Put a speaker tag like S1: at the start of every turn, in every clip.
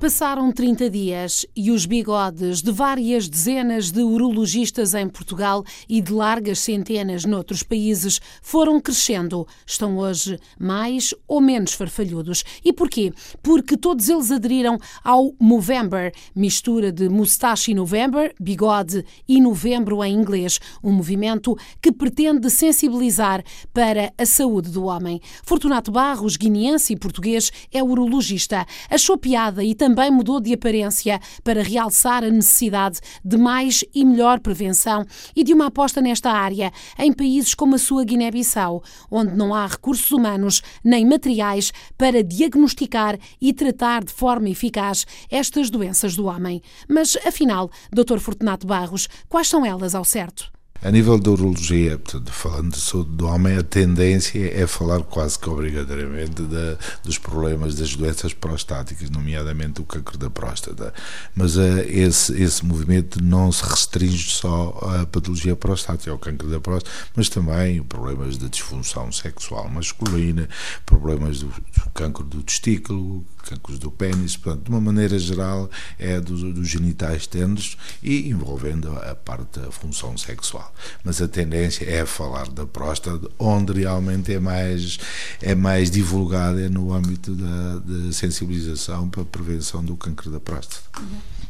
S1: Passaram 30 dias e os bigodes de várias dezenas de urologistas em Portugal e de largas centenas noutros países foram crescendo. Estão hoje mais ou menos farfalhudos. E porquê? Porque todos eles aderiram ao Movember, mistura de mustache e November, bigode e novembro em inglês, um movimento que pretende sensibilizar para a saúde do homem. Fortunato Barros, guineense e português, é urologista. Achou piada e também também mudou de aparência para realçar a necessidade de mais e melhor prevenção e de uma aposta nesta área em países como a sua Guiné-Bissau, onde não há recursos humanos nem materiais para diagnosticar e tratar de forma eficaz estas doenças do homem. Mas, afinal, Dr. Fortunato Barros, quais são elas ao certo?
S2: A nível da urologia, portanto, falando de saúde do homem, a tendência é falar quase que obrigatoriamente de, dos problemas das doenças prostáticas, nomeadamente o câncer da próstata. Mas uh, esse, esse movimento não se restringe só à patologia prostática, ao câncer da próstata, mas também problemas de disfunção sexual masculina, problemas do, do câncer do testículo, cancros do pênis, portanto, de uma maneira geral, é dos, dos genitais tenros e envolvendo a parte da função sexual. Mas a tendência é falar da próstata, onde realmente é mais, é mais divulgada é no âmbito da, da sensibilização para a prevenção do câncer da próstata.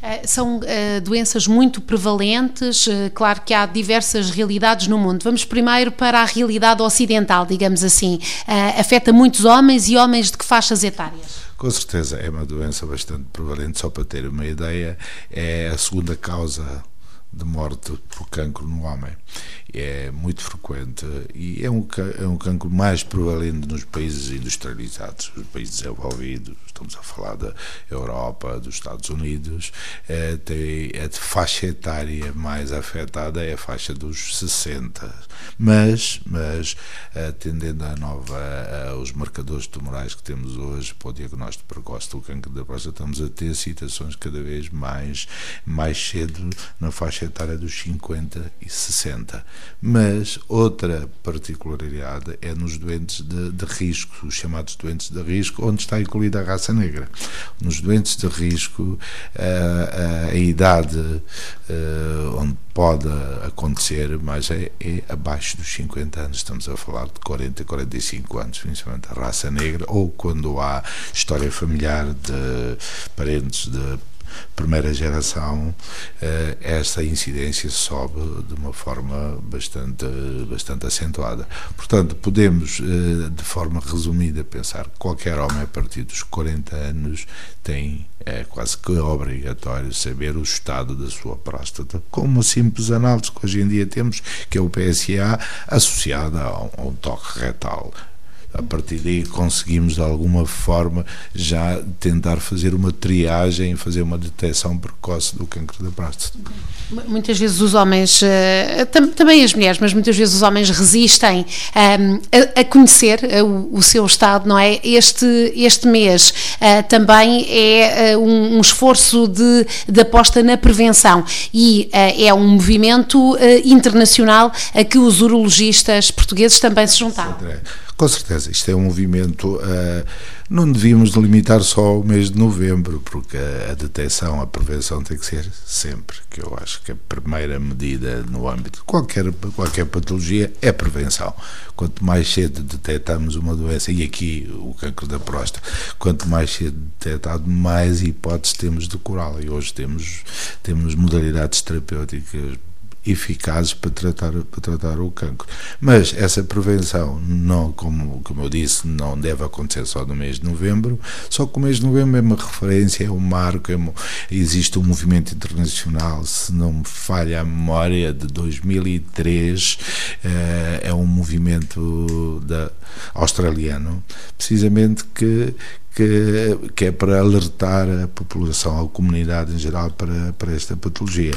S1: Eh, são uh, doenças muito prevalentes, uh, claro que há diversas realidades no mundo. Vamos primeiro para a realidade ocidental, digamos assim. Uh, afeta muitos homens e homens de que faixas etárias?
S2: Com certeza é uma doença bastante prevalente, só para ter uma ideia, é a segunda causa de morte por cancro no homem. É muito frequente e é um, é um cancro mais prevalente nos países industrializados, os países desenvolvidos, estamos a falar da Europa, dos Estados Unidos, é, tem, a faixa etária mais afetada é a faixa dos 60, mas, mas atendendo à nova, aos marcadores tumorais que temos hoje para o diagnóstico precoce do cancro da próstata, estamos a ter situações cada vez mais, mais cedo na faixa etária dos 50 e 60. Mas outra particularidade é nos doentes de, de risco, os chamados doentes de risco, onde está incluída a raça negra. Nos doentes de risco, a, a, a idade onde pode acontecer, mas é, é, abaixo dos 50 anos, estamos a falar de 40, 45 anos, principalmente a raça negra, ou quando há história familiar de parentes de primeira geração, eh, esta incidência sobe de uma forma bastante, bastante acentuada. Portanto, podemos, eh, de forma resumida, pensar que qualquer homem a partir dos 40 anos tem é quase que obrigatório saber o estado da sua próstata, com uma simples análise que hoje em dia temos, que é o PSA, associada a um, a um toque retal a partir daí conseguimos de alguma forma já tentar fazer uma triagem, fazer uma detecção precoce do cancro da próstata.
S1: Muitas vezes os homens, eh, também as mulheres, mas muitas vezes os homens resistem ehm, a, conhecer eh, o, seu estado, não é? Este, este mês eh, também é um, esforço de, de aposta na prevenção e é um movimento internacional a que os urologistas portugueses também se juntaram.
S2: Com certeza, isto é um movimento. Uh, não devíamos limitar só ao mês de novembro, porque a, a detecção, a prevenção tem que ser sempre. Que eu acho que a primeira medida no âmbito de qualquer, qualquer patologia é prevenção. Quanto mais cedo detectamos uma doença, e aqui o cancro da próstata, quanto mais cedo detectado, mais hipóteses temos de curá-la. E hoje temos, temos modalidades terapêuticas eficazes para tratar, para tratar o cancro. Mas essa prevenção, não, como, como eu disse, não deve acontecer só no mês de novembro, só que o mês de novembro é uma referência, é um marco, é existe um movimento internacional, se não me falha a memória, de 2003, é, é um movimento da, australiano, precisamente que, que, que, é para alertar a população, a comunidade em geral para, para esta patologia.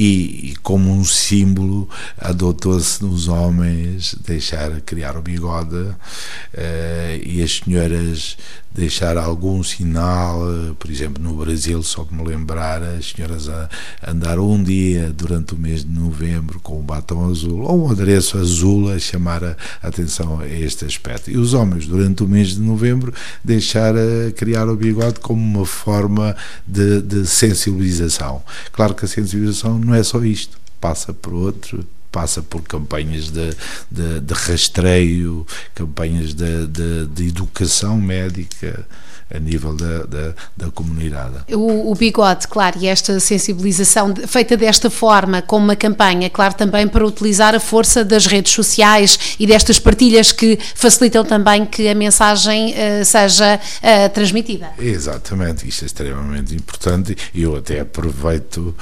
S2: E, e como um símbolo, adotou-se nos homens deixar criar o bigode uh, e as senhoras deixar algum sinal, por exemplo, no Brasil, só me lembrar, as senhoras a andar um dia durante o mês de novembro com um batom azul ou um adereço azul a chamar a atenção a este aspecto. E os homens, durante o mês de novembro, deixar a criar o bigode como uma forma de, de sensibilização. Claro que a sensibilização não é só isto, passa por outro passa por campanhas de, de, de rastreio, campanhas de, de, de educação médica, a nível da, da, da comunidade.
S1: O, o, bigode, claro, e esta sensibilização feita desta forma, com uma campanha, claro, também para utilizar a força das redes sociais e destas partilhas que facilitam também que a mensagem uh, seja uh, transmitida.
S2: Exatamente, isto é extremamente importante e eu até aproveito, uh,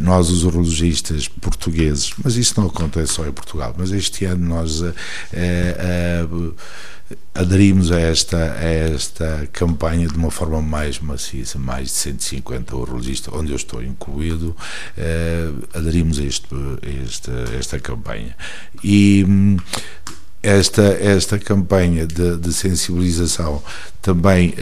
S2: nós os urologistas portugueses, mas isso não acontece só em Portugal, mas este ano nós aderimos a esta, a esta campanha de uma forma mais maciça, mais de 150 urologistas, onde eu estou incluído, eh, aderimos a, este, a esta, esta campanha. E hum, esta, esta campanha de, de sensibilização também.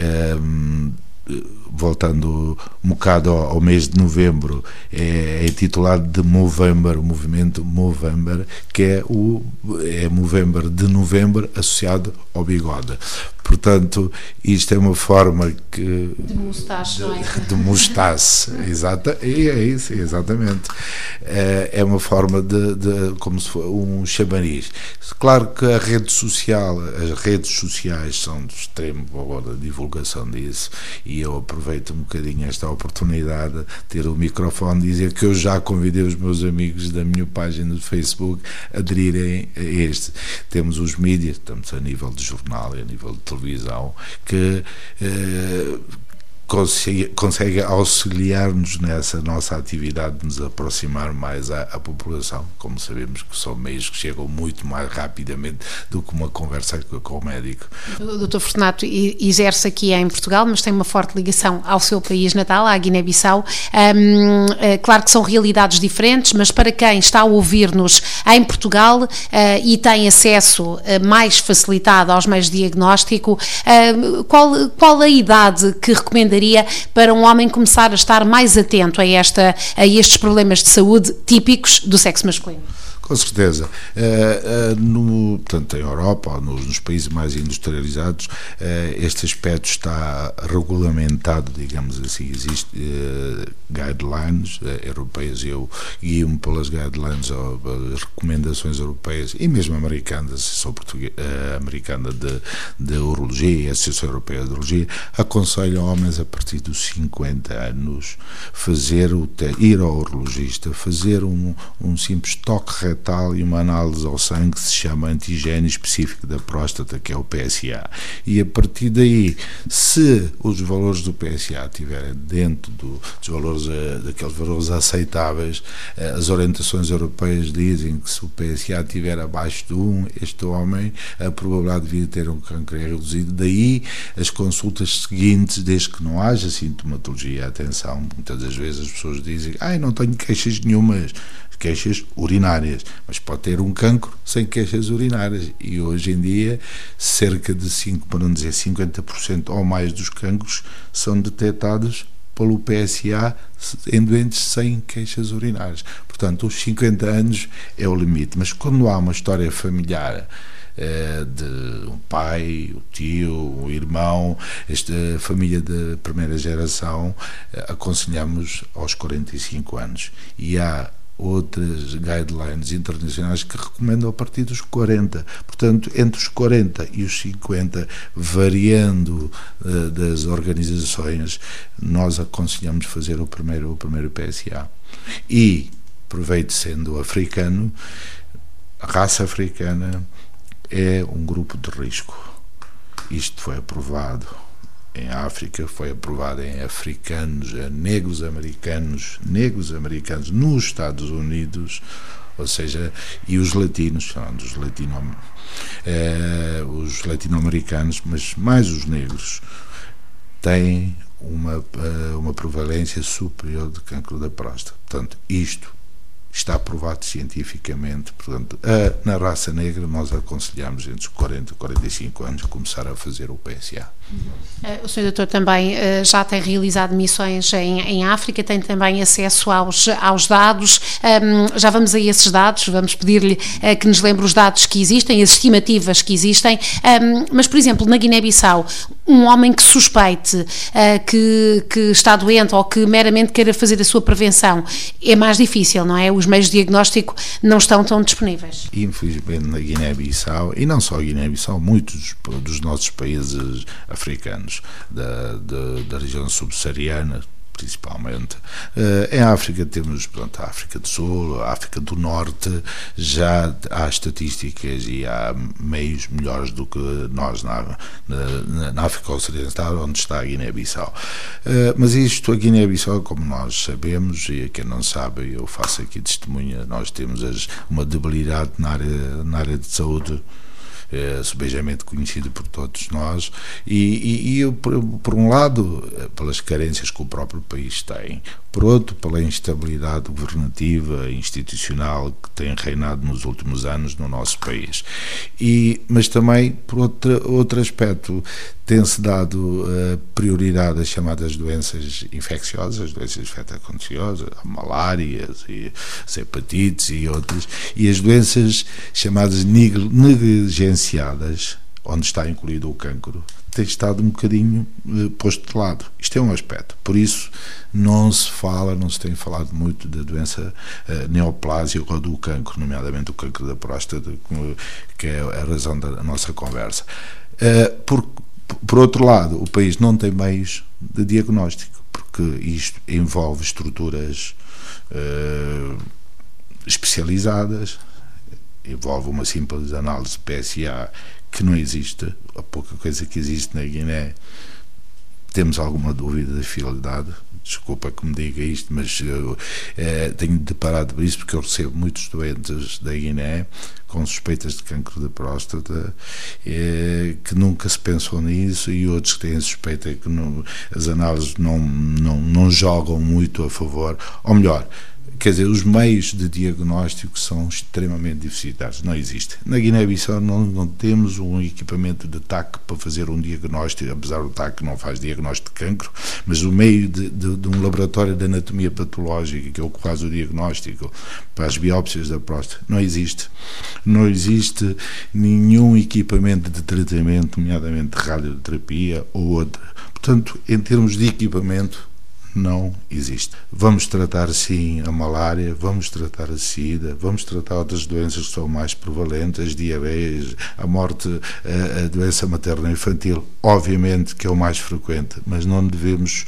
S2: Voltando um bocado ao, ao mês de novembro, é, é intitulado de Movember, o movimento Movember, que é o é Movember de novembro associado ao bigode. Portanto, isto é uma forma que.
S1: De mustache, não é?
S2: De mustache, exata, e é isso, exatamente. É, é uma forma de, de, como se fosse um chamariz. Claro que a rede social, as redes sociais são de extremo valor da divulgação disso, e eu aproveito um bocadinho esta oportunidade de ter o microfone dizer que eu já convidei os meus amigos da minha página do Facebook a aderirem a este. Temos os mídias, estamos a nível de jornal e a nível de televisão, que eh, consegue, consegue auxiliar-nos nessa nossa atividade de nos aproximar mais à, à, população. Como sabemos que são meios que chegam muito mais rapidamente do que uma conversa com o médico.
S1: Dr. Fortunato exerce aqui em Portugal, mas tem uma forte ligação ao seu país natal, à Guiné-Bissau. É claro que são realidades diferentes, mas para quem está a ouvir-nos em Portugal uh, e tem acesso uh, mais facilitado aos meios de diagnóstico, uh, qual, qual a idade que recomendaria para um homem começar a estar mais atento a, esta, a estes problemas de saúde típicos do sexo masculino?
S2: Com certeza. Uh, uh, no, portanto, em Europa, nos, nos países mais industrializados, uh, este aspecto está regulamentado, digamos assim. Existem guidelines europeias, eu guio-me pelas guidelines, ou, recomendações europeias e mesmo americanas, português, americana de, de urologia e Associação Europeia de Urologia, aconselham homens a partir dos 50 anos fazer o, ir ao urologista, fazer um, um simples toque e uma análise ao sangue que se chama antigênio específico da próstata, que é o PSA. E a partir daí, se os valores do PSA estiverem dentro do, dos valores, eh, daqueles valores aceitáveis, eh, as orientações europeias dizem que se o PSA estiver abaixo de 1, este homem, a probabilidade de vir ter um câncer é reduzido. Daí as consultas seguintes, desde que não haja sintomatologia, atenção, muitas das vezes as pessoas dizem, ai, não tenho queixas nenhumas, queixas urinárias, mas pode ter um cancro sem queixas urinárias. E hoje em dia, cerca de 5, para não dizer 50% ou mais dos cancros são detectados pelo PSA em doentes sem queixas urinárias. Portanto, os 50 anos é o limite. Mas quando há uma história familiar eh, de um pai, o tio, o irmão, esta família de primeira geração, eh, aconselhamos aos 45 anos. E há outras guidelines internacionais que recomendam a partir dos 40. Portanto, entre os 40 e os 50, variando uh, das organizações, nós aconselhamos fazer o primeiro, o primeiro PSA. E, aproveito sendo africano, a raça africana é um grupo de risco. Isto foi aprovado em África, foi aprovada em africanos, negros americanos, negros americanos nos Estados Unidos, ou seja, e os latinos, chamando os latino, eh, os latino-americanos, mas mais os negros, têm uma, eh, uma prevalência superior de cancro da próstata. Portanto, isto está provado cientificamente. Portanto, a, na raça negra, nós aconselhamos entre os 40 e 45 anos começar a fazer o PSA.
S1: Eh, o Sr. Doutor também uh, já tem realizado missões em, em, África, tem também acesso aos, aos dados. Um, já vamos a esses dados, vamos pedir-lhe uh, que nos lembre os dados que existem, as estimativas que existem. Um, mas, por exemplo, na Guiné-Bissau, um homem que suspeite uh, que, que está doente ou que meramente queira fazer a sua prevenção, é mais difícil, não é? Os meios de diagnóstico não estão tão disponíveis.
S2: Infelizmente, na Guiné-Bissau, e não só Guiné-Bissau, muitos dos nossos países africanos da, da, da região subsaariana, principalmente. Uh, em África temos pronto, a África do Sul, a África do Norte, já há estatísticas e há meios melhores do que nós na, na, na África Ocidental, onde está a Guiné-Bissau. Uh, mas isto, a Guiné-Bissau, como nós sabemos, e quem não sabe, eu faço aqui testemunha, nós temos as, uma debilidade na área, na área de saúde é, subejamente conhecido por todos nós, e, e, e por, por, um lado, eh, pelas carências que o próprio país tem, por outro, pela instabilidade governativa institucional que tem reinado nos últimos anos no nosso país. E, mas também, por outro, outro aspecto, tem-se dado uh, prioridade às chamadas doenças infecciosas, doenças infecto-contagiosas, malárias e hepatites e outras, e as doenças chamadas negligenciadas, onde está incluído o cancro, tem estado um bocadinho uh, posto de lado. Isto é um aspecto. Por isso, não se fala, não se tem falado muito da doença uh, neoplásica ou do cancro, nomeadamente o cancro da próstata, que é a razão da nossa conversa. Uh, por, por outro lado, o país não tem meios de diagnóstico, porque isto envolve estruturas especializadas, envolve uma simples análise PSA que não existe, a pouca coisa que existe na Guiné. Temos alguma dúvida da fidelidade, desculpa que me diga isto, mas eu é, tenho deparado isso porque eu recebo muitos doentes da Guiné com suspeitas de cancro da próstata é, que nunca se pensou nisso e outros que têm suspeita que não, as análises não, não, não jogam muito a favor, ou melhor, quer dizer, os meios de diagnóstico são extremamente deficitários, não existem. Na Guiné-Bissau não, não, temos um equipamento de TAC para fazer um diagnóstico, apesar do TAC não faz diagnóstico de cancro, mas o meio de, de, de, um laboratório de anatomia patológica, que é o que faz o diagnóstico para as biópsias da próstata, não existe. Não existe nenhum equipamento de tratamento, nomeadamente de radioterapia ou outra. Portanto, em termos de equipamento, não existe. Vamos tratar sim a malária, vamos tratar a sida, vamos tratar outras doenças que são mais prevalentes, diabetes, a morte, a, a doença materna infantil, obviamente que é o mais frequente, mas não devemos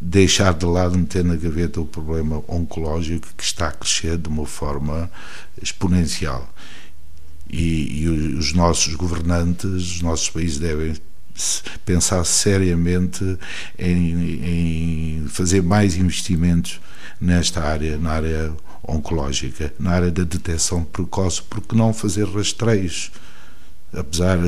S2: deixar de lado, meter na gaveta o problema oncológico que está a crescer de uma forma exponencial. E, e os nossos governantes, os nossos países devem pensar seriamente em, em fazer mais investimentos nesta área, na área oncológica, na área da detecção precoce, porque não fazer rastreios apesar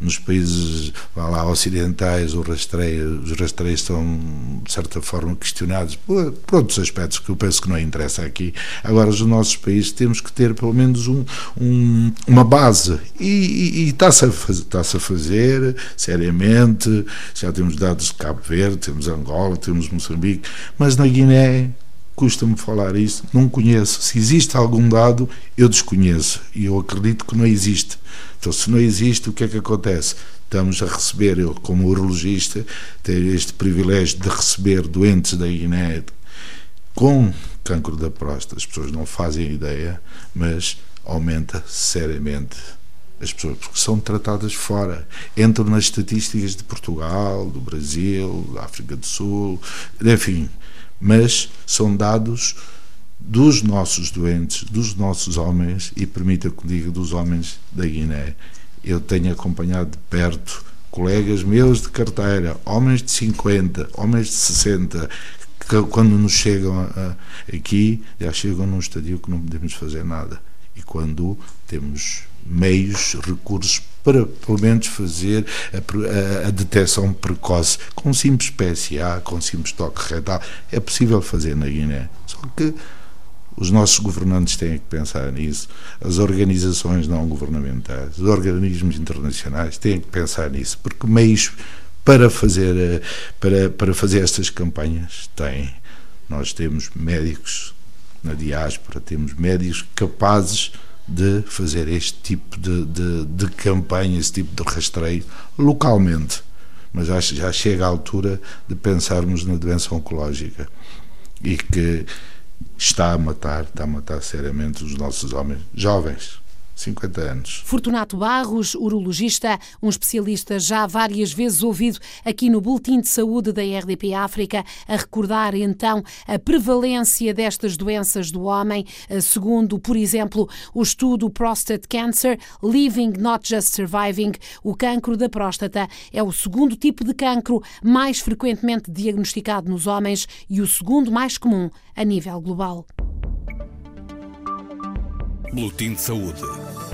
S2: nos países lá, ocidentais os rastreios, os rastreios são de certa forma questionados por, por, outros aspectos que eu penso que não interessa aqui. Agora, os nossos países temos que ter pelo menos um, um, uma base e, está-se a, está a fazer seriamente. Já temos dados de Cabo Verde, temos Angola, temos Moçambique, mas na Guiné custa-me falar isso, não conheço. Se existe algum dado, eu desconheço e eu acredito que não existe. Então, se não existe, o que é que acontece? Estamos a receber, eu como urologista, tenho este privilégio de receber doentes da Guiné com cancro da próstata. As pessoas não fazem ideia, mas aumenta seriamente as pessoas, porque são tratadas fora. Entram nas estatísticas de Portugal, do Brasil, da África do Sul, enfim, mas são dados dos nossos doentes, dos nossos homens, e permita que diga dos homens da Guiné. Eu tenho acompanhado de perto colegas meus de carteira, homens de 50, homens de 60, que quando nos chegam a, aqui, já chegam num estadio que não podemos fazer nada. E quando temos meios, recursos para pelo menos fazer a, a, a detecção precoce com simples PSA, com simples toque retal, é possível fazer na Guiné. Só que Os nossos governantes têm que pensar nisso, as organizações não governamentais, os organismos internacionais têm que pensar nisso, porque meios para fazer, eh, para, para fazer estas campanhas têm. Nós temos médicos na diáspora, temos médicos capazes de fazer este tipo de, de, de campanha, esse tipo de rastreio localmente. Mas já, já chega a altura de pensarmos na doença oncológica e que está a matar, está a matar seriamente os nossos homens jovens. 50 anos.
S1: Fortunato Barros, urologista, um especialista já várias vezes ouvido aqui no Boletim de Saúde da RDP África, a recordar então a prevalência destas doenças do homem, eh, segundo, por exemplo, o estudo Prostate Cancer, Living Not Just Surviving, o cancro da próstata é o segundo tipo de cancro mais frequentemente diagnosticado nos homens e o segundo mais comum a nível global.
S3: Boletim de Saúde.